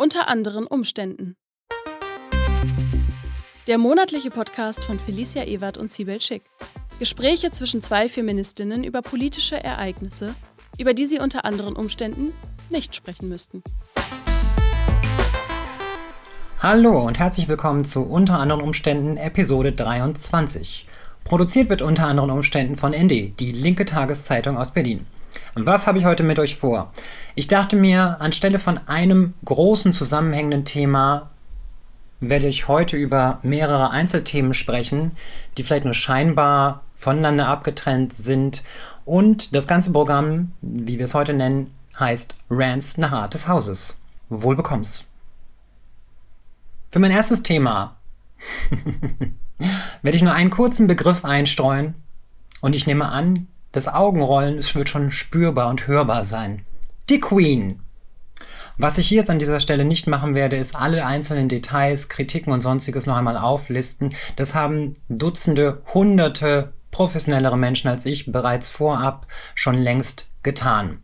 Unter anderen Umständen. Der monatliche Podcast von Felicia Ewert und Sibel Schick. Gespräche zwischen zwei Feministinnen über politische Ereignisse, über die sie unter anderen Umständen nicht sprechen müssten. Hallo und herzlich willkommen zu Unter anderen Umständen Episode 23. Produziert wird unter anderen Umständen von ND, die linke Tageszeitung aus Berlin. Was habe ich heute mit euch vor? Ich dachte mir, anstelle von einem großen zusammenhängenden Thema werde ich heute über mehrere Einzelthemen sprechen, die vielleicht nur scheinbar voneinander abgetrennt sind. Und das ganze Programm, wie wir es heute nennen, heißt Rants nach Art des Hauses. Wohl bekomm's. Für mein erstes Thema werde ich nur einen kurzen Begriff einstreuen und ich nehme an, das Augenrollen wird schon spürbar und hörbar sein. Die Queen. Was ich jetzt an dieser Stelle nicht machen werde, ist alle einzelnen Details, Kritiken und sonstiges noch einmal auflisten. Das haben Dutzende, Hunderte professionellere Menschen als ich bereits vorab schon längst getan.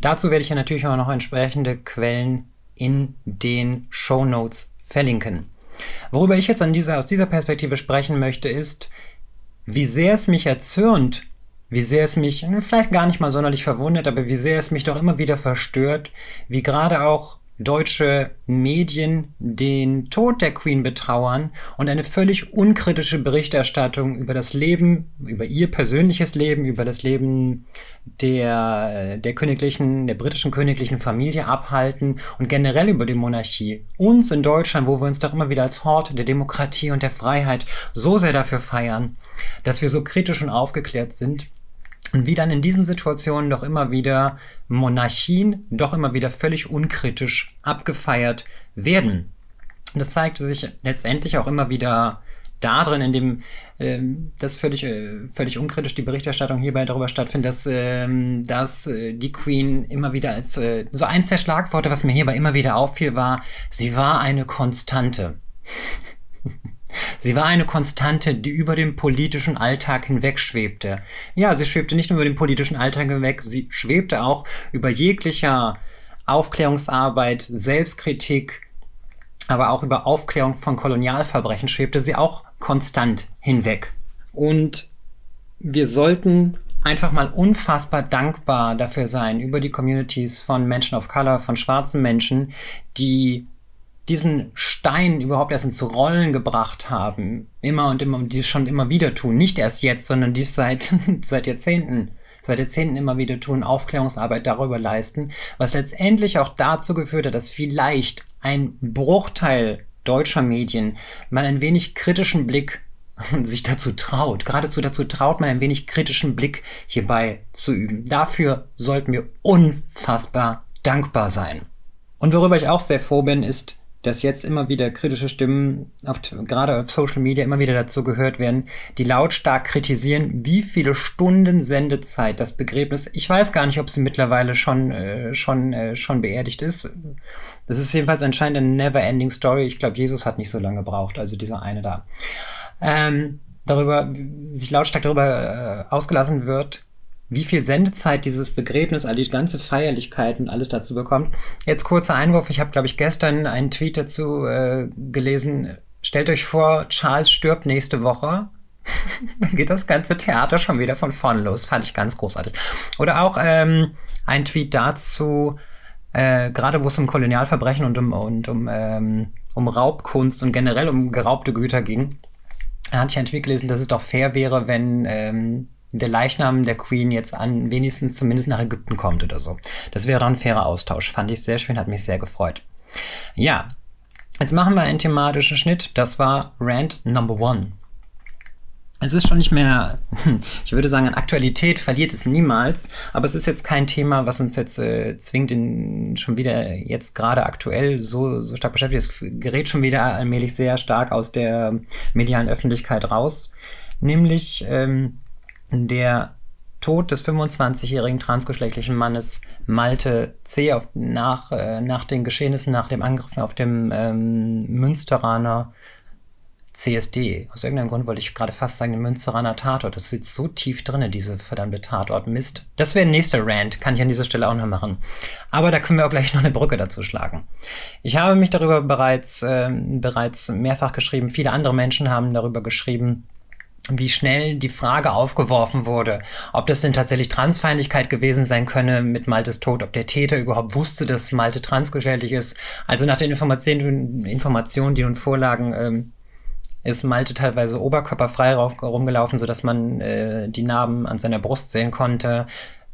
Dazu werde ich ja natürlich auch noch entsprechende Quellen in den Show Notes verlinken. Worüber ich jetzt an dieser, aus dieser Perspektive sprechen möchte, ist, wie sehr es mich erzürnt, wie sehr es mich, hm, vielleicht gar nicht mal sonderlich verwundert, aber wie sehr es mich doch immer wieder verstört, wie gerade auch deutsche Medien den Tod der Queen betrauern und eine völlig unkritische Berichterstattung über das Leben, über ihr persönliches Leben, über das Leben der, der königlichen, der britischen königlichen Familie abhalten und generell über die Monarchie. Uns in Deutschland, wo wir uns doch immer wieder als Hort der Demokratie und der Freiheit so sehr dafür feiern, dass wir so kritisch und aufgeklärt sind, und wie dann in diesen Situationen doch immer wieder Monarchien doch immer wieder völlig unkritisch abgefeiert werden. Das zeigte sich letztendlich auch immer wieder darin, in dem äh, das völlig, äh, völlig unkritisch die Berichterstattung hierbei darüber stattfindet, dass, äh, dass äh, die Queen immer wieder als äh, so eins der Schlagworte, was mir hierbei immer wieder auffiel, war, sie war eine Konstante. Sie war eine Konstante, die über den politischen Alltag hinweg schwebte. Ja, sie schwebte nicht nur über den politischen Alltag hinweg, sie schwebte auch über jeglicher Aufklärungsarbeit, Selbstkritik, aber auch über Aufklärung von Kolonialverbrechen schwebte sie auch konstant hinweg. Und wir sollten einfach mal unfassbar dankbar dafür sein, über die Communities von Menschen of Color, von schwarzen Menschen, die diesen Stein überhaupt erst ins Rollen gebracht haben, immer und immer, und die schon immer wieder tun, nicht erst jetzt, sondern die es seit, seit Jahrzehnten, seit Jahrzehnten immer wieder tun, Aufklärungsarbeit darüber leisten, was letztendlich auch dazu geführt hat, dass vielleicht ein Bruchteil deutscher Medien mal ein wenig kritischen Blick sich dazu traut, geradezu dazu traut, mal ein wenig kritischen Blick hierbei zu üben. Dafür sollten wir unfassbar dankbar sein. Und worüber ich auch sehr froh bin, ist, dass jetzt immer wieder kritische Stimmen, auf, gerade auf Social Media, immer wieder dazu gehört werden, die lautstark kritisieren, wie viele Stunden Sendezeit das Begräbnis, ich weiß gar nicht, ob sie mittlerweile schon, äh, schon, äh, schon beerdigt ist. Das ist jedenfalls anscheinend eine never-ending Story. Ich glaube, Jesus hat nicht so lange gebraucht, also dieser eine da. Ähm, darüber, sich lautstark darüber äh, ausgelassen wird, wie viel Sendezeit dieses Begräbnis, all die ganze Feierlichkeit und alles dazu bekommt. Jetzt kurzer Einwurf. Ich habe, glaube ich, gestern einen Tweet dazu äh, gelesen. Stellt euch vor, Charles stirbt nächste Woche. Dann geht das ganze Theater schon wieder von vorne los. Fand ich ganz großartig. Oder auch ähm, ein Tweet dazu, äh, gerade wo es um Kolonialverbrechen und um, und um, ähm, um Raubkunst und generell um geraubte Güter ging. Da hatte ich einen Tweet gelesen, dass es doch fair wäre, wenn ähm, der Leichnam der Queen jetzt an wenigstens zumindest nach Ägypten kommt oder so. Das wäre doch ein fairer Austausch. Fand ich sehr schön, hat mich sehr gefreut. Ja, jetzt machen wir einen thematischen Schnitt. Das war Rant Number One. Es ist schon nicht mehr, ich würde sagen, an Aktualität verliert es niemals, aber es ist jetzt kein Thema, was uns jetzt äh, zwingt, in, schon wieder jetzt gerade aktuell so, so stark beschäftigt. Es gerät schon wieder allmählich sehr stark aus der medialen Öffentlichkeit raus. Nämlich ähm, der Tod des 25-jährigen transgeschlechtlichen Mannes Malte C. Auf, nach, äh, nach den Geschehnissen, nach dem Angriff auf dem ähm, Münsteraner CSD. Aus irgendeinem Grund wollte ich gerade fast sagen, den Münzeraner Tatort. Das sitzt so tief drinne, diese verdammte Tatort. Mist. Das wäre ein nächster Rant, kann ich an dieser Stelle auch noch machen. Aber da können wir auch gleich noch eine Brücke dazu schlagen. Ich habe mich darüber bereits, äh, bereits mehrfach geschrieben. Viele andere Menschen haben darüber geschrieben wie schnell die Frage aufgeworfen wurde, ob das denn tatsächlich Transfeindlichkeit gewesen sein könne mit Maltes Tod, ob der Täter überhaupt wusste, dass Malte transgeschädigt ist. Also nach den Informationen, Informationen die nun vorlagen, ähm, ist Malte teilweise oberkörperfrei rumgelaufen, sodass man äh, die Narben an seiner Brust sehen konnte.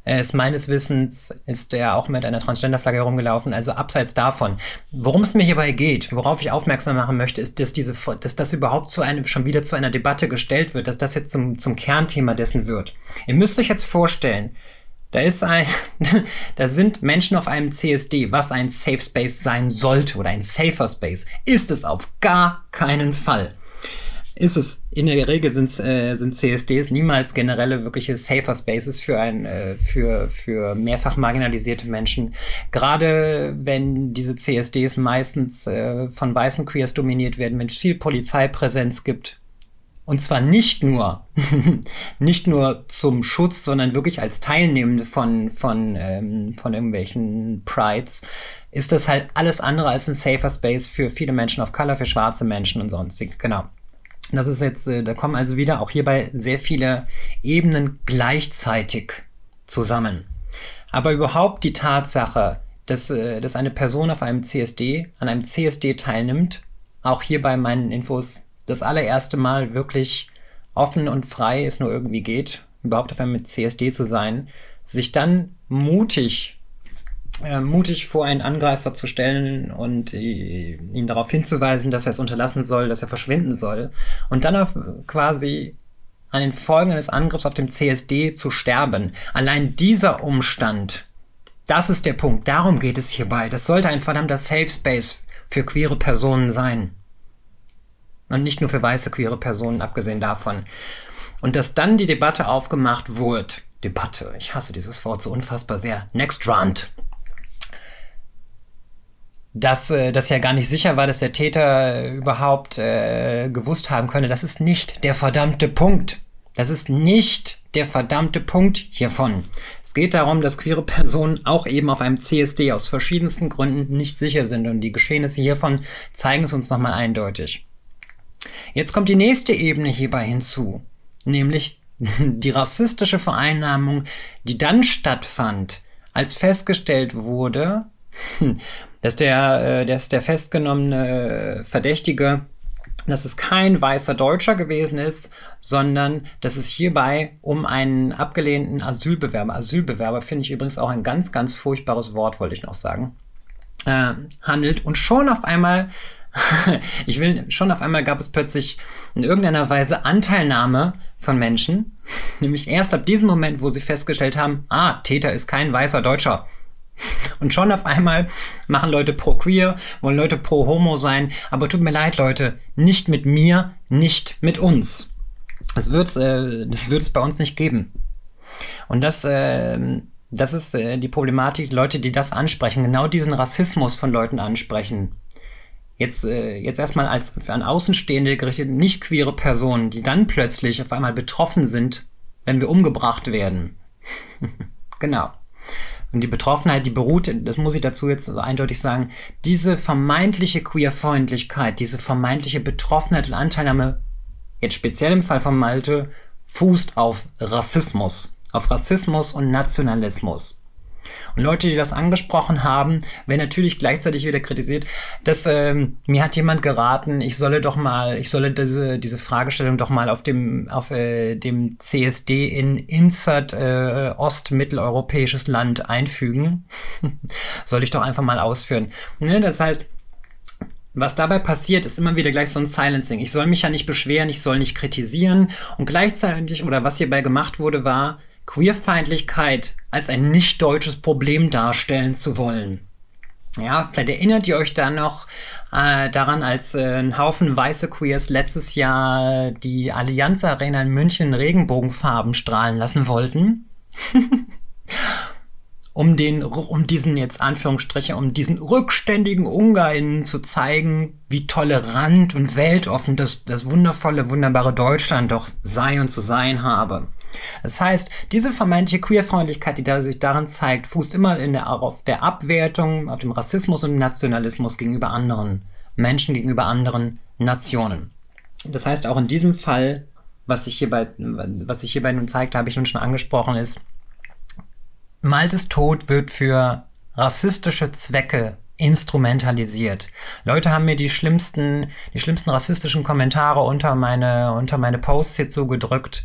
Er ist meines Wissens ist er auch mit einer Transgender-Flagge herumgelaufen, also abseits davon. Worum es mir hierbei geht, worauf ich aufmerksam machen möchte, ist, dass diese, dass das überhaupt zu einem, schon wieder zu einer Debatte gestellt wird, dass das jetzt zum, zum Kernthema dessen wird. Ihr müsst euch jetzt vorstellen, da ist ein, da sind Menschen auf einem CSD, was ein Safe Space sein sollte oder ein Safer Space, ist es auf gar keinen Fall ist es. In der Regel sind, äh, sind CSDs niemals generelle wirkliche Safer Spaces für ein, äh, für, für mehrfach marginalisierte Menschen. Gerade wenn diese CSDs meistens äh, von weißen Queers dominiert werden, wenn es viel Polizeipräsenz gibt. Und zwar nicht nur, nicht nur zum Schutz, sondern wirklich als Teilnehmende von, von, ähm, von irgendwelchen Prides, ist das halt alles andere als ein safer Space für viele Menschen of Color, für schwarze Menschen und sonstige. Genau. Das ist jetzt, äh, da kommen also wieder auch hierbei sehr viele Ebenen gleichzeitig zusammen. Aber überhaupt die Tatsache, dass, äh, dass eine Person auf einem CSD, an einem CSD teilnimmt, auch hier bei meinen Infos das allererste Mal wirklich offen und frei es nur irgendwie geht, überhaupt auf einem CSD zu sein, sich dann mutig äh, mutig vor einen Angreifer zu stellen und äh, ihn darauf hinzuweisen, dass er es unterlassen soll, dass er verschwinden soll und dann auf quasi an den Folgen eines Angriffs auf dem CSD zu sterben. Allein dieser Umstand, das ist der Punkt. Darum geht es hierbei. Das sollte ein verdammter Safe Space für queere Personen sein. Und nicht nur für weiße queere Personen, abgesehen davon. Und dass dann die Debatte aufgemacht wurde. Debatte, ich hasse dieses Wort so unfassbar sehr. Next Rant dass äh, das ja gar nicht sicher war, dass der Täter überhaupt äh, gewusst haben könne. Das ist nicht der verdammte Punkt. Das ist nicht der verdammte Punkt hiervon. Es geht darum, dass queere Personen auch eben auf einem CSD aus verschiedensten Gründen nicht sicher sind und die Geschehnisse hiervon zeigen es uns nochmal eindeutig. Jetzt kommt die nächste Ebene hierbei hinzu, nämlich die rassistische Vereinnahmung, die dann stattfand, als festgestellt wurde, dass der, äh, dass der festgenommene Verdächtige, dass es kein weißer Deutscher gewesen ist, sondern dass es hierbei um einen abgelehnten Asylbewerber, Asylbewerber finde ich übrigens auch ein ganz, ganz furchtbares Wort, wollte ich noch sagen, äh, handelt. Und schon auf einmal ich will, schon auf einmal gab es plötzlich in irgendeiner Weise Anteilnahme von Menschen, nämlich erst ab diesem Moment, wo sie festgestellt haben, ah, Täter ist kein weißer Deutscher. Und schon auf einmal machen Leute pro queer, wollen Leute pro homo sein. Aber tut mir leid, Leute, nicht mit mir, nicht mit uns. Das wird äh, das wird es bei uns nicht geben. Und das, äh, das ist äh, die Problematik, Leute, die das ansprechen, genau diesen Rassismus von Leuten ansprechen. Jetzt, äh, jetzt erstmal als an Außenstehende gerichtet, nicht queere Personen, die dann plötzlich auf einmal betroffen sind, wenn wir umgebracht werden. genau. Und die Betroffenheit, die beruht, das muss ich dazu jetzt eindeutig sagen, diese vermeintliche Queerfreundlichkeit, diese vermeintliche Betroffenheit und Anteilnahme, jetzt speziell im Fall von Malte, fußt auf Rassismus, auf Rassismus und Nationalismus. Und Leute, die das angesprochen haben, werden natürlich gleichzeitig wieder kritisiert, dass ähm, mir hat jemand geraten, ich solle doch mal, ich solle diese, diese Fragestellung doch mal auf dem, auf äh, dem CSD in Insert äh, ostmitteleuropäisches Land einfügen. soll ich doch einfach mal ausführen. Ne? Das heißt, was dabei passiert, ist immer wieder gleich so ein Silencing. Ich soll mich ja nicht beschweren, ich soll nicht kritisieren. Und gleichzeitig, oder was hierbei gemacht wurde, war, Queerfeindlichkeit als ein nicht deutsches Problem darstellen zu wollen. Ja, vielleicht erinnert ihr euch da noch äh, daran, als äh, ein Haufen weiße Queers letztes Jahr die Allianz Arena in München Regenbogenfarben strahlen lassen wollten. um den, um diesen jetzt Anführungsstriche, um diesen rückständigen Ungarn zu zeigen, wie tolerant und weltoffen das, das wundervolle, wunderbare Deutschland doch sei und zu sein habe. Das heißt, diese vermeintliche Queerfreundlichkeit, die da sich darin zeigt, fußt immer in der, auf der Abwertung, auf dem Rassismus und Nationalismus gegenüber anderen Menschen, gegenüber anderen Nationen. Das heißt, auch in diesem Fall, was sich hierbei, was sich hierbei nun zeigt, habe ich nun schon angesprochen, ist, Maltes Tod wird für rassistische Zwecke instrumentalisiert. Leute haben mir die schlimmsten, die schlimmsten rassistischen Kommentare unter meine, unter meine Posts hier zugedrückt.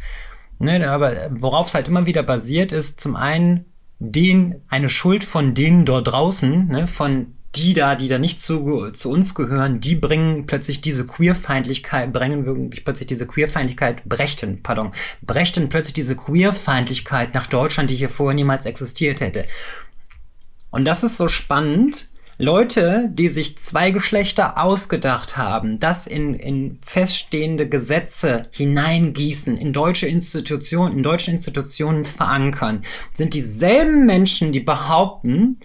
Ne, aber worauf es halt immer wieder basiert, ist zum einen den, eine Schuld von denen dort draußen, ne, von die da, die da nicht zu, zu uns gehören, die bringen plötzlich diese Queerfeindlichkeit, bringen wirklich plötzlich diese Queerfeindlichkeit, brächten, pardon, brächten plötzlich diese Queerfeindlichkeit nach Deutschland, die hier vorher niemals existiert hätte. Und das ist so spannend, Leute, die sich zwei Geschlechter ausgedacht haben, das in, in feststehende Gesetze hineingießen, in deutsche Institutionen, in deutsche Institutionen verankern, sind dieselben Menschen, die behaupten,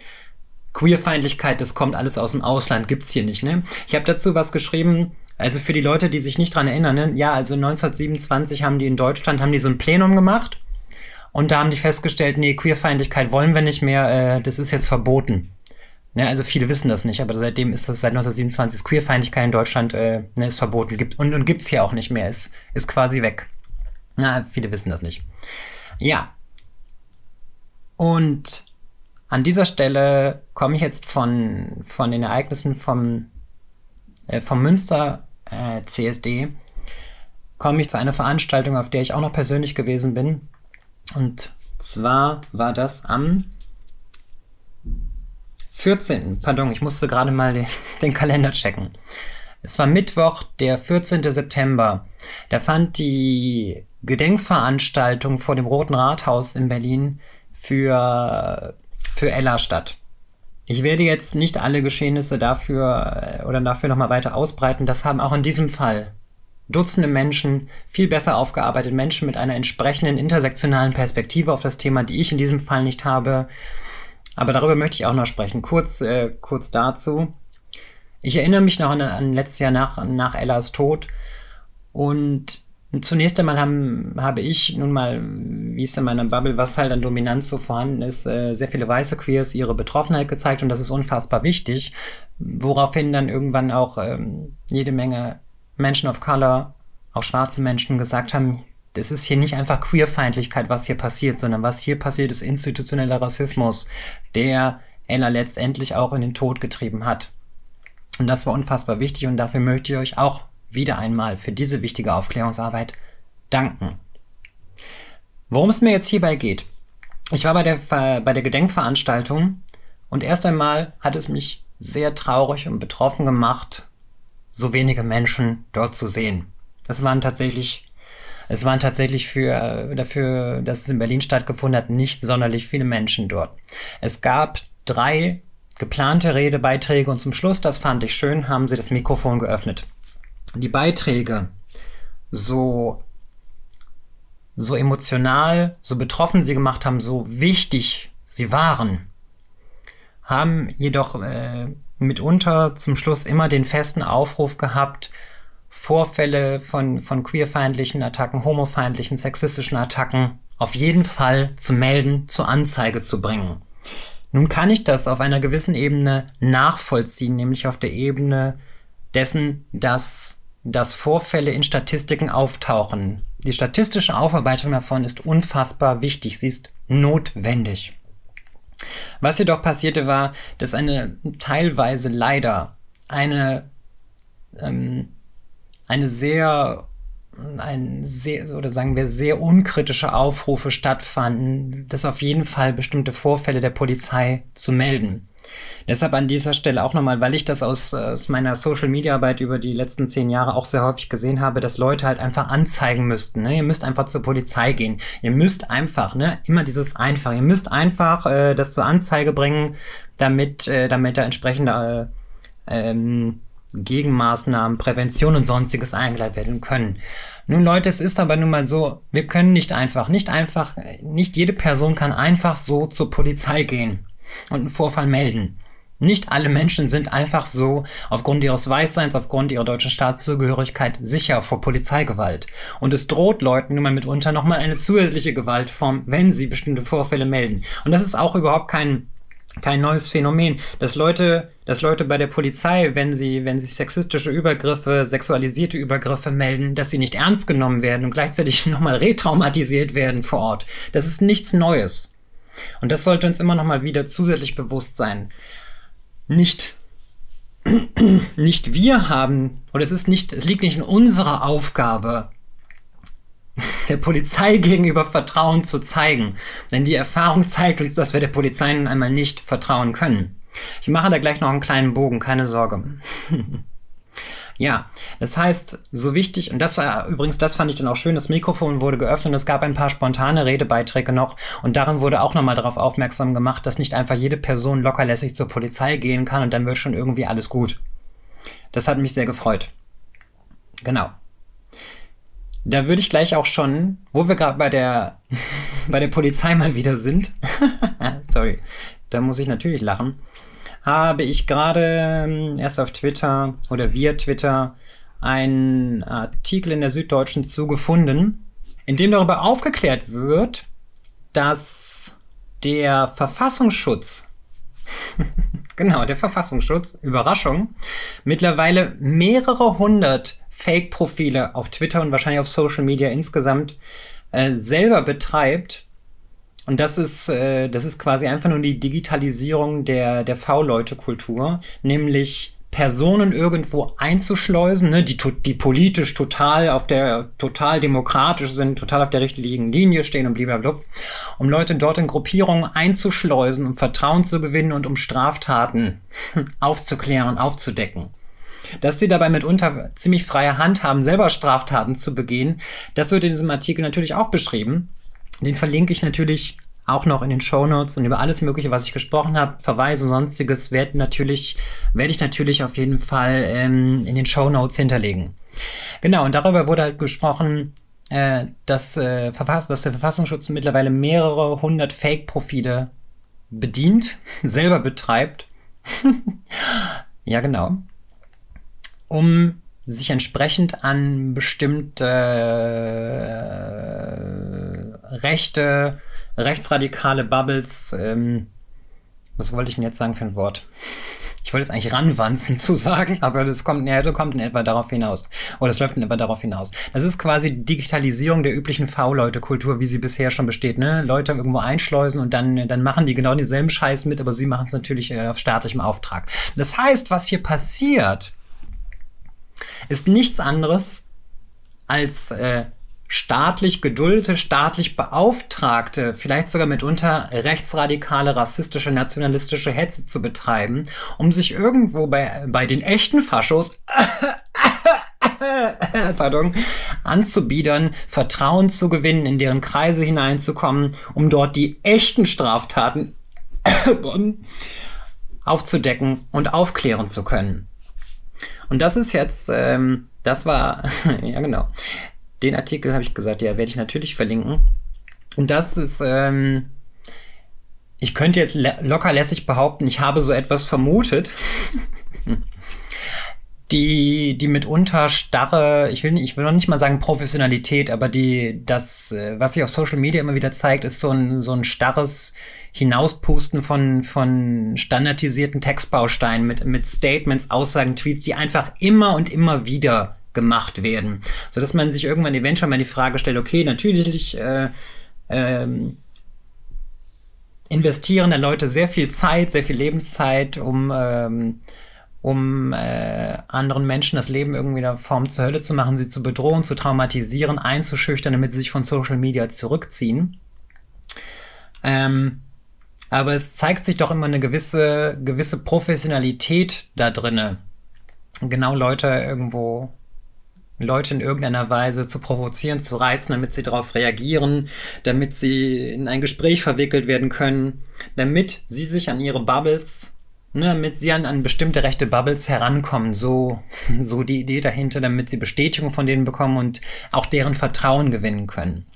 Queerfeindlichkeit, das kommt alles aus dem Ausland, gibt's hier nicht, ne? Ich habe dazu was geschrieben, also für die Leute, die sich nicht dran erinnern, ne? ja, also 1927 haben die in Deutschland, haben die so ein Plenum gemacht und da haben die festgestellt, nee, Queerfeindlichkeit wollen wir nicht mehr, äh, das ist jetzt verboten. Ne, also viele wissen das nicht, aber seitdem ist das seit 1927 ist Queerfeindlichkeit in Deutschland äh, ne, ist verboten gibt und, und gibt's hier auch nicht mehr, ist, ist quasi weg. Na, viele wissen das nicht. Ja. Und an dieser Stelle komme ich jetzt von, von den Ereignissen vom, äh, vom Münster äh, CSD, komme ich zu einer Veranstaltung, auf der ich auch noch persönlich gewesen bin. Und zwar war das am 14. Pardon, ich musste gerade mal den, Kalender checken. Es war Mittwoch, der 14. September. Da fand die Gedenkveranstaltung vor dem Roten Rathaus in Berlin für, für Ella statt. Ich werde jetzt nicht alle Geschehnisse dafür äh, oder dafür nochmal weiter ausbreiten. Das haben auch in diesem Fall Dutzende Menschen, viel besser aufgearbeitet, Menschen mit einer entsprechenden intersektionalen Perspektive auf das Thema, die ich in diesem Fall nicht habe, aber darüber möchte ich auch noch sprechen. Kurz, äh, kurz dazu. Ich erinnere mich noch an, an letztes Jahr nach, nach Ellas Tod. Und zunächst einmal haben, habe ich nun mal, wie es in meiner Bubble, was halt an Dominanz so vorhanden ist, äh, sehr viele weiße Queers ihre Betroffenheit gezeigt und das ist unfassbar wichtig. Woraufhin dann irgendwann auch ähm, jede Menge Menschen of Color, auch schwarze Menschen gesagt haben, es ist hier nicht einfach Queerfeindlichkeit, was hier passiert, sondern was hier passiert, ist institutioneller Rassismus, der Ella letztendlich auch in den Tod getrieben hat. Und das war unfassbar wichtig und dafür möchte ich euch auch wieder einmal für diese wichtige Aufklärungsarbeit danken. Worum es mir jetzt hierbei geht. Ich war bei der, bei der Gedenkveranstaltung und erst einmal hat es mich sehr traurig und betroffen gemacht, so wenige Menschen dort zu sehen. Es waren tatsächlich es waren tatsächlich für, äh, dafür, dass es in Berlin stattgefunden hat, nicht sonderlich viele Menschen dort. Es gab drei geplante Redebeiträge und zum Schluss, das fand ich schön, haben sie das Mikrofon geöffnet. Die Beiträge, so, so emotional, so betroffen sie gemacht haben, so wichtig sie waren, haben jedoch äh, mitunter zum Schluss immer den festen Aufruf gehabt, Vorfälle von, von queerfeindlichen Attacken, homofeindlichen, sexistischen Attacken auf jeden Fall zu melden, zur Anzeige zu bringen. Nun kann ich das auf einer gewissen Ebene nachvollziehen, nämlich auf der Ebene dessen, dass, dass Vorfälle in Statistiken auftauchen. Die statistische Aufarbeitung davon ist unfassbar wichtig, sie ist notwendig. Was jedoch passierte war, dass eine teilweise leider eine ähm, eine sehr ein sehr, oder sagen wir, sehr unkritische Aufrufe stattfanden, dass auf jeden Fall bestimmte Vorfälle der Polizei zu melden. Deshalb an dieser Stelle auch nochmal, weil ich das aus, aus meiner Social Media Arbeit über die letzten zehn Jahre auch sehr häufig gesehen habe, dass Leute halt einfach anzeigen müssten. Ne? Ihr müsst einfach zur Polizei gehen. Ihr müsst einfach, ne, immer dieses einfach. Ihr müsst einfach äh, das zur Anzeige bringen, damit, äh, damit da entsprechende äh, ähm, Gegenmaßnahmen, Prävention und sonstiges eingeleitet werden können. Nun Leute, es ist aber nun mal so, wir können nicht einfach, nicht einfach, nicht jede Person kann einfach so zur Polizei gehen und einen Vorfall melden. Nicht alle Menschen sind einfach so aufgrund ihres Weißseins, aufgrund ihrer deutschen Staatszugehörigkeit sicher vor Polizeigewalt. Und es droht Leuten nun mal mitunter nochmal eine zusätzliche Gewaltform, wenn sie bestimmte Vorfälle melden. Und das ist auch überhaupt kein kein neues Phänomen, dass Leute, dass Leute bei der Polizei, wenn sie, wenn sie sexistische Übergriffe, sexualisierte Übergriffe melden, dass sie nicht ernst genommen werden und gleichzeitig nochmal retraumatisiert werden vor Ort. Das ist nichts Neues. Und das sollte uns immer nochmal wieder zusätzlich bewusst sein nicht nicht wir haben, oder es ist nicht, es liegt nicht in unserer Aufgabe, der Polizei gegenüber Vertrauen zu zeigen. Denn die Erfahrung zeigt uns, dass wir der Polizei nun einmal nicht vertrauen können. Ich mache da gleich noch einen kleinen Bogen, keine Sorge. Ja, das heißt, so wichtig, und das war übrigens, das fand ich dann auch schön, das Mikrofon wurde geöffnet es gab ein paar spontane Redebeiträge noch und darin wurde auch nochmal darauf aufmerksam gemacht, dass nicht einfach jede Person lockerlässig zur Polizei gehen kann und dann wird schon irgendwie alles gut. Das hat mich sehr gefreut. Genau. Da würde ich gleich auch schon, wo wir gerade bei der, bei der Polizei mal wieder sind, sorry, da muss ich natürlich lachen, habe ich gerade ähm, erst auf Twitter oder via Twitter einen Artikel in der Süddeutschen zugefunden, in dem darüber aufgeklärt wird, dass der Verfassungsschutz, genau, der Verfassungsschutz, Überraschung, mittlerweile mehrere hundert Fake-Profile auf Twitter und wahrscheinlich auf Social Media insgesamt äh, selber betreibt, und das ist, äh, das ist quasi einfach nur die Digitalisierung der, der V-Leute-Kultur, nämlich Personen irgendwo einzuschleusen, ne, die, die politisch total auf der, total demokratisch sind, total auf der richtigen Linie stehen und blablabla, um Leute dort in Gruppierungen einzuschleusen, um Vertrauen zu gewinnen und um Straftaten aufzuklären, aufzudecken. Dass sie dabei mitunter ziemlich freie Hand haben, selber Straftaten zu begehen, das wird in diesem Artikel natürlich auch beschrieben. Den verlinke ich natürlich auch noch in den Show Notes und über alles Mögliche, was ich gesprochen habe, Verweise und sonstiges werde natürlich werde ich natürlich auf jeden Fall ähm, in den Show Notes hinterlegen. Genau und darüber wurde halt gesprochen, äh, dass, äh, Verfass dass der Verfassungsschutz mittlerweile mehrere hundert Fake-Profile bedient, selber betreibt. ja genau, um sich entsprechend an bestimmte äh, rechte, rechtsradikale Bubbles, ähm, was wollte ich denn jetzt sagen für ein Wort? Ich wollte jetzt eigentlich ranwanzen zu sagen, aber das kommt, ja, das kommt in etwa darauf hinaus. Oder es läuft in etwa darauf hinaus. Das ist quasi die Digitalisierung der üblichen V-Leute-Kultur, wie sie bisher schon besteht. Ne? Leute irgendwo einschleusen und dann, dann machen die genau denselben Scheiß mit, aber sie machen es natürlich äh, auf staatlichem Auftrag. Das heißt, was hier passiert, ist nichts anderes als äh, staatlich geduldete, staatlich beauftragte, vielleicht sogar mitunter rechtsradikale, rassistische, nationalistische Hetze zu betreiben, um sich irgendwo bei, bei den echten Faschos pardon, anzubiedern, Vertrauen zu gewinnen, in deren Kreise hineinzukommen, um dort die echten Straftaten aufzudecken und aufklären zu können. Und das ist jetzt, ähm, das war, ja genau, den Artikel habe ich gesagt, ja, werde ich natürlich verlinken. Und das ist, ähm, ich könnte jetzt locker lässig behaupten, ich habe so etwas vermutet. die, die mitunter starre, ich will, ich will noch nicht mal sagen Professionalität, aber die, das, äh, was sich auf Social Media immer wieder zeigt, ist so ein, so ein starres Hinauspusten von, von standardisierten Textbausteinen mit, mit Statements, Aussagen, Tweets, die einfach immer und immer wieder gemacht werden. So dass man sich irgendwann eventuell mal die Frage stellt, okay, natürlich, äh, ähm, investieren da Leute sehr viel Zeit, sehr viel Lebenszeit, um ähm, um äh, anderen Menschen das Leben irgendwie in der Form zur Hölle zu machen, sie zu bedrohen, zu traumatisieren, einzuschüchtern, damit sie sich von Social Media zurückziehen. Ähm, aber es zeigt sich doch immer eine gewisse, gewisse Professionalität da drinne. Genau Leute irgendwo, Leute in irgendeiner Weise zu provozieren, zu reizen, damit sie darauf reagieren, damit sie in ein Gespräch verwickelt werden können, damit sie sich an ihre Bubbles ne, damit sie an, an bestimmte rechte Bubbles herankommen. So, so die Idee dahinter, damit sie Bestätigung von denen bekommen und auch deren Vertrauen gewinnen können.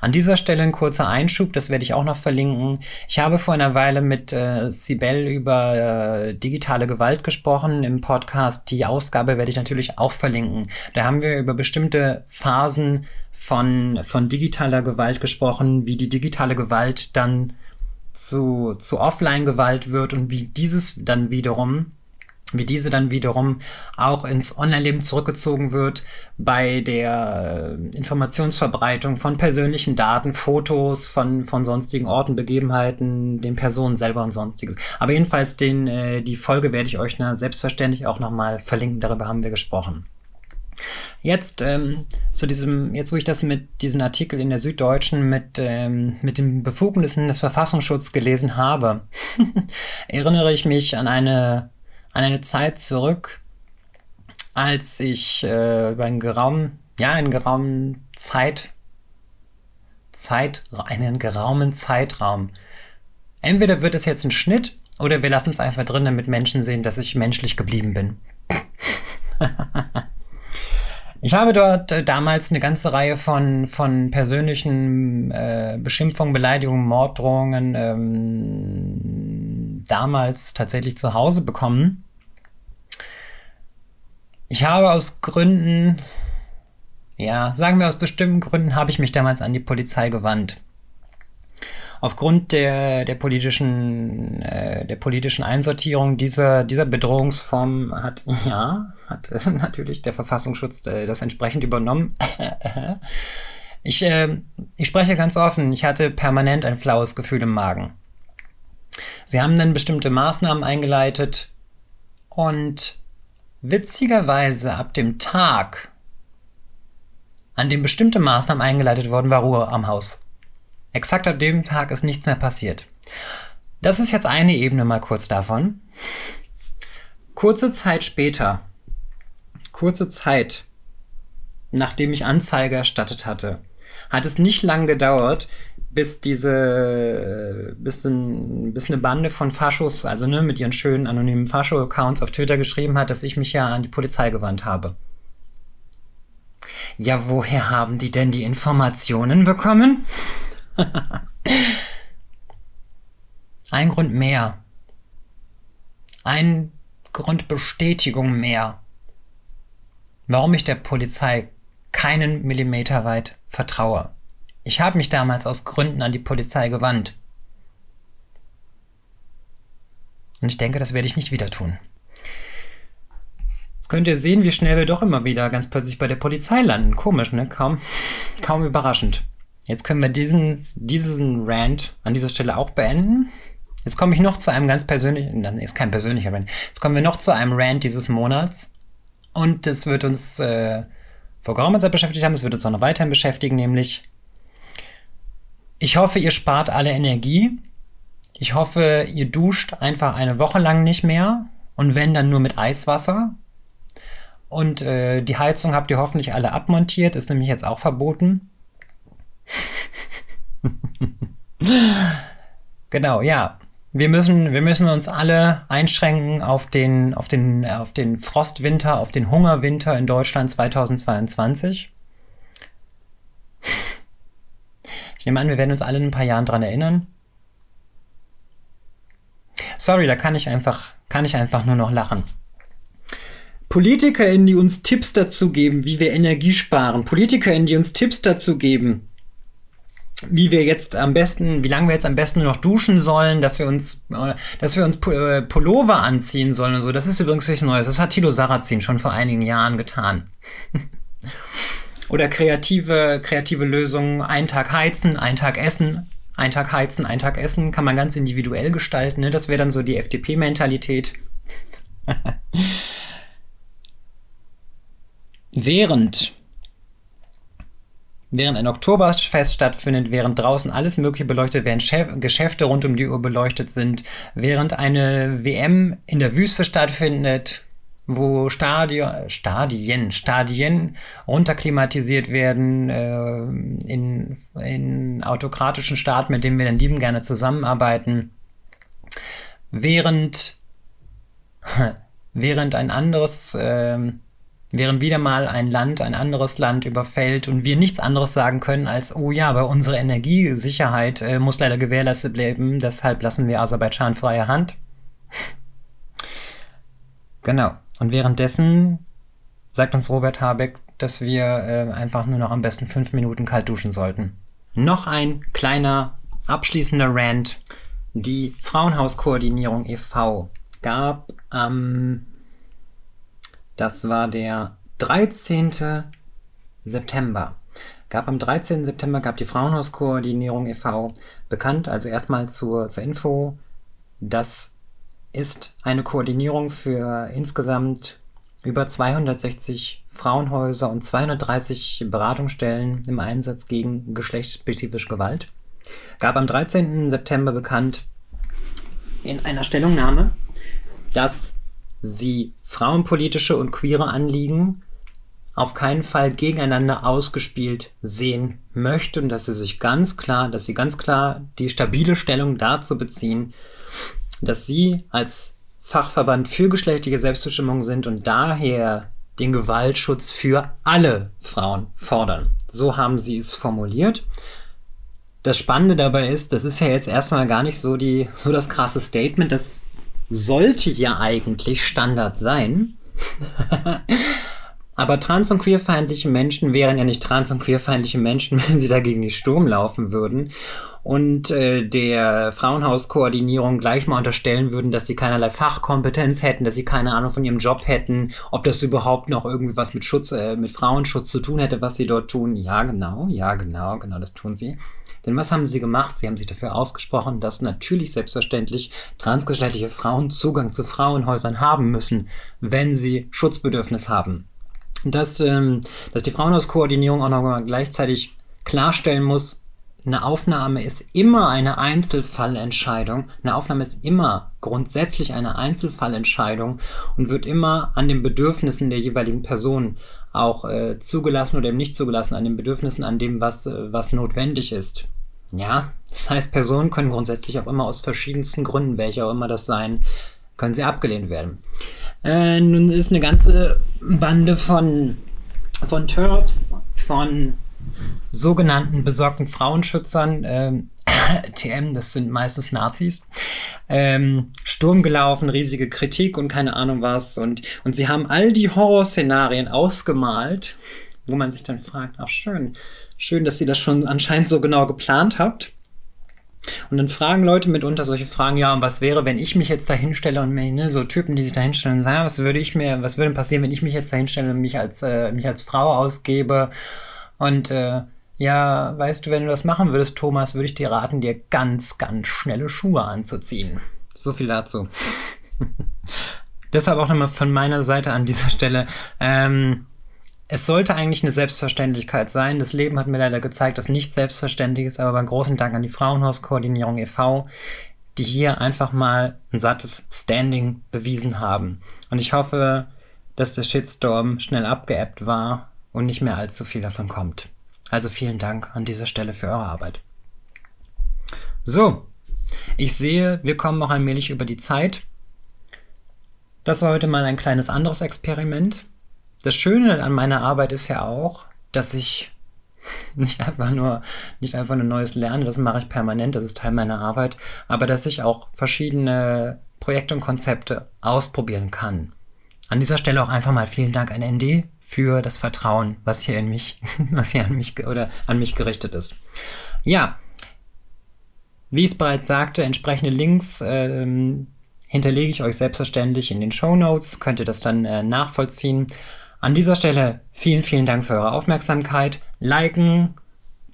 An dieser Stelle ein kurzer Einschub, das werde ich auch noch verlinken. Ich habe vor einer Weile mit äh, Sibel über äh, digitale Gewalt gesprochen im Podcast. Die Ausgabe werde ich natürlich auch verlinken. Da haben wir über bestimmte Phasen von, von digitaler Gewalt gesprochen, wie die digitale Gewalt dann zu, zu Offline-Gewalt wird und wie dieses dann wiederum wie diese dann wiederum auch ins Online-Leben zurückgezogen wird bei der äh, Informationsverbreitung von persönlichen Daten, Fotos von, von sonstigen Orten, Begebenheiten, den Personen selber und sonstiges. Aber jedenfalls den, äh, die Folge werde ich euch na, selbstverständlich auch nochmal verlinken, darüber haben wir gesprochen. Jetzt ähm, zu diesem, jetzt wo ich das mit diesem Artikel in der Süddeutschen mit, ähm, mit den Befugnissen des Verfassungsschutzes gelesen habe, erinnere ich mich an eine, an eine Zeit zurück, als ich äh, über einen geraumen, ja, einen geraumen Zeit, Zeit, einen geraumen Zeitraum. Entweder wird es jetzt ein Schnitt oder wir lassen es einfach drin, damit Menschen sehen, dass ich menschlich geblieben bin. Ich habe dort äh, damals eine ganze Reihe von, von persönlichen äh, Beschimpfungen, Beleidigungen, Morddrohungen ähm, damals tatsächlich zu Hause bekommen. Ich habe aus Gründen, ja, sagen wir aus bestimmten Gründen, habe ich mich damals an die Polizei gewandt aufgrund der, der politischen, äh, der politischen Einsortierung dieser, dieser Bedrohungsform hat, ja, hat äh, natürlich der Verfassungsschutz äh, das entsprechend übernommen. ich, äh, ich spreche ganz offen, ich hatte permanent ein flaues Gefühl im Magen. Sie haben dann bestimmte Maßnahmen eingeleitet und witzigerweise ab dem Tag, an dem bestimmte Maßnahmen eingeleitet wurden, war Ruhe am Haus. Exakt ab dem Tag ist nichts mehr passiert. Das ist jetzt eine Ebene mal kurz davon. Kurze Zeit später, kurze Zeit nachdem ich Anzeige erstattet hatte, hat es nicht lang gedauert, bis diese, bis, ein, bis eine Bande von Faschos, also ne, mit ihren schönen anonymen Fascho-Accounts auf Twitter geschrieben hat, dass ich mich ja an die Polizei gewandt habe. Ja, woher haben die denn die Informationen bekommen? Ein Grund mehr. Ein Grund Bestätigung mehr. Warum ich der Polizei keinen Millimeter weit vertraue. Ich habe mich damals aus Gründen an die Polizei gewandt. Und ich denke, das werde ich nicht wieder tun. Jetzt könnt ihr sehen, wie schnell wir doch immer wieder ganz plötzlich bei der Polizei landen. Komisch, ne? Kaum, kaum überraschend. Jetzt können wir diesen, diesen Rant an dieser Stelle auch beenden. Jetzt komme ich noch zu einem ganz persönlichen, dann ist kein persönlicher Rant. Jetzt kommen wir noch zu einem Rant dieses Monats. Und das wird uns äh, vor geraumer Zeit beschäftigt haben, es wird uns auch noch weiterhin beschäftigen, nämlich ich hoffe, ihr spart alle Energie. Ich hoffe, ihr duscht einfach eine Woche lang nicht mehr und wenn dann nur mit Eiswasser. Und äh, die Heizung habt ihr hoffentlich alle abmontiert, ist nämlich jetzt auch verboten. genau, ja. Wir müssen, wir müssen uns alle einschränken auf den, auf den, auf den Frostwinter, auf den Hungerwinter in Deutschland 2022. Ich nehme an, wir werden uns alle in ein paar Jahren dran erinnern. Sorry, da kann ich einfach, kann ich einfach nur noch lachen. PolitikerInnen, die uns Tipps dazu geben, wie wir Energie sparen. PolitikerInnen, die uns Tipps dazu geben, wie wir jetzt am besten, wie lange wir jetzt am besten nur noch duschen sollen, dass wir uns, äh, dass wir uns äh, Pullover anziehen sollen und so. Das ist übrigens nichts Neues. Das hat Tilo Sarrazin schon vor einigen Jahren getan. Oder kreative, kreative Lösungen, einen Tag heizen, einen Tag essen, einen Tag heizen, einen Tag essen, kann man ganz individuell gestalten. Ne? Das wäre dann so die FDP-Mentalität. Während Während ein Oktoberfest stattfindet, während draußen alles Mögliche beleuchtet, während Chef Geschäfte rund um die Uhr beleuchtet sind, während eine WM in der Wüste stattfindet, wo Stadion, Stadien, Stadien runterklimatisiert werden, äh, in, in autokratischen Staaten, mit denen wir dann lieben gerne zusammenarbeiten, während während ein anderes, äh, während wieder mal ein Land ein anderes Land überfällt und wir nichts anderes sagen können als, oh ja, aber unsere Energiesicherheit äh, muss leider gewährleistet bleiben, deshalb lassen wir Aserbaidschan freie Hand. genau. Und währenddessen sagt uns Robert Habeck, dass wir äh, einfach nur noch am besten fünf Minuten kalt duschen sollten. Noch ein kleiner abschließender Rant. Die Frauenhauskoordinierung e.V. gab am, ähm, das war der 13. September, gab am 13. September gab die Frauenhauskoordinierung e.V. bekannt, also erstmal zur, zur Info, das ist eine Koordinierung für insgesamt über 260 Frauenhäuser und 230 Beratungsstellen im Einsatz gegen geschlechtsspezifische Gewalt. Gab am 13. September bekannt in einer Stellungnahme, dass sie frauenpolitische und queere Anliegen auf keinen Fall gegeneinander ausgespielt sehen möchte und dass sie sich ganz klar, dass sie ganz klar die stabile Stellung dazu beziehen, dass sie als Fachverband für geschlechtliche Selbstbestimmung sind und daher den Gewaltschutz für alle Frauen fordern. So haben sie es formuliert. Das Spannende dabei ist, das ist ja jetzt erstmal gar nicht so die, so das krasse Statement. Das sollte ja eigentlich Standard sein. Aber trans- und queerfeindliche Menschen wären ja nicht trans- und queerfeindliche Menschen, wenn sie dagegen nicht Sturm laufen würden und äh, der Frauenhauskoordinierung gleich mal unterstellen würden, dass sie keinerlei Fachkompetenz hätten, dass sie keine Ahnung von ihrem Job hätten, ob das überhaupt noch irgendwie was mit Schutz, äh, mit Frauenschutz zu tun hätte, was sie dort tun. Ja, genau, ja, genau, genau, das tun sie. Denn was haben sie gemacht? Sie haben sich dafür ausgesprochen, dass natürlich selbstverständlich transgeschlechtliche Frauen Zugang zu Frauenhäusern haben müssen, wenn sie Schutzbedürfnis haben. Dass, ähm, dass die Frauenhauskoordinierung auch noch gleichzeitig klarstellen muss, eine Aufnahme ist immer eine Einzelfallentscheidung. Eine Aufnahme ist immer grundsätzlich eine Einzelfallentscheidung und wird immer an den Bedürfnissen der jeweiligen Person auch äh, zugelassen oder eben nicht zugelassen, an den Bedürfnissen, an dem, was, äh, was notwendig ist. Ja, das heißt, Personen können grundsätzlich auch immer aus verschiedensten Gründen, welche auch immer das sein, können sie abgelehnt werden. Äh, nun ist eine ganze Bande von, von TERFs, von sogenannten besorgten Frauenschützern, ähm, TM, das sind meistens Nazis, ähm, Sturm gelaufen, riesige Kritik und keine Ahnung was. Und, und sie haben all die Horrorszenarien ausgemalt, wo man sich dann fragt, ach schön, schön, dass ihr das schon anscheinend so genau geplant habt. Und dann fragen Leute mitunter solche Fragen, ja, und was wäre, wenn ich mich jetzt da hinstelle und mir, ne, so Typen, die sich da hinstellen sagen, was würde ich mir, was würde passieren, wenn ich mich jetzt da hinstelle und mich als, äh, mich als Frau ausgebe und äh, ja, weißt du, wenn du das machen würdest, Thomas, würde ich dir raten, dir ganz, ganz schnelle Schuhe anzuziehen. So viel dazu. Deshalb auch nochmal von meiner Seite an dieser Stelle. Ähm, es sollte eigentlich eine Selbstverständlichkeit sein. Das Leben hat mir leider gezeigt, dass nichts selbstverständlich ist, aber beim großen Dank an die Frauenhauskoordinierung e.V., die hier einfach mal ein sattes Standing bewiesen haben. Und ich hoffe, dass der Shitstorm schnell abgeebbt war und nicht mehr allzu viel davon kommt. Also vielen Dank an dieser Stelle für eure Arbeit. So, ich sehe, wir kommen noch allmählich über die Zeit. Das war heute mal ein kleines anderes Experiment. Das Schöne an meiner Arbeit ist ja auch, dass ich nicht einfach nur nicht einfach nur Neues lerne, das mache ich permanent, das ist Teil meiner Arbeit, aber dass ich auch verschiedene Projekte und Konzepte ausprobieren kann. An dieser Stelle auch einfach mal vielen Dank an ND für das Vertrauen, was hier in mich, was hier an mich oder an mich gerichtet ist. Ja, wie ich es bereits sagte, entsprechende Links ähm, hinterlege ich euch selbstverständlich in den Show Notes. Könnt ihr das dann äh, nachvollziehen. An dieser Stelle vielen, vielen Dank für eure Aufmerksamkeit. Liken,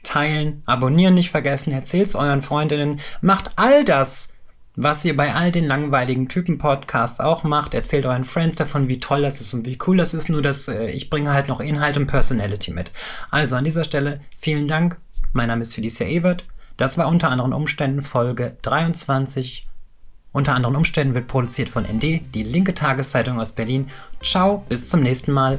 teilen, abonnieren nicht vergessen, erzählt es euren Freundinnen, macht all das, was ihr bei all den langweiligen Typen-Podcasts auch macht. Erzählt euren Friends davon, wie toll das ist und wie cool das ist. Nur, dass äh, ich bringe halt noch Inhalt und Personality mit. Also an dieser Stelle vielen Dank. Mein Name ist Felicia Ewert. Das war unter anderen Umständen Folge 23. Unter anderen Umständen wird produziert von ND, die linke Tageszeitung aus Berlin. Ciao, bis zum nächsten Mal.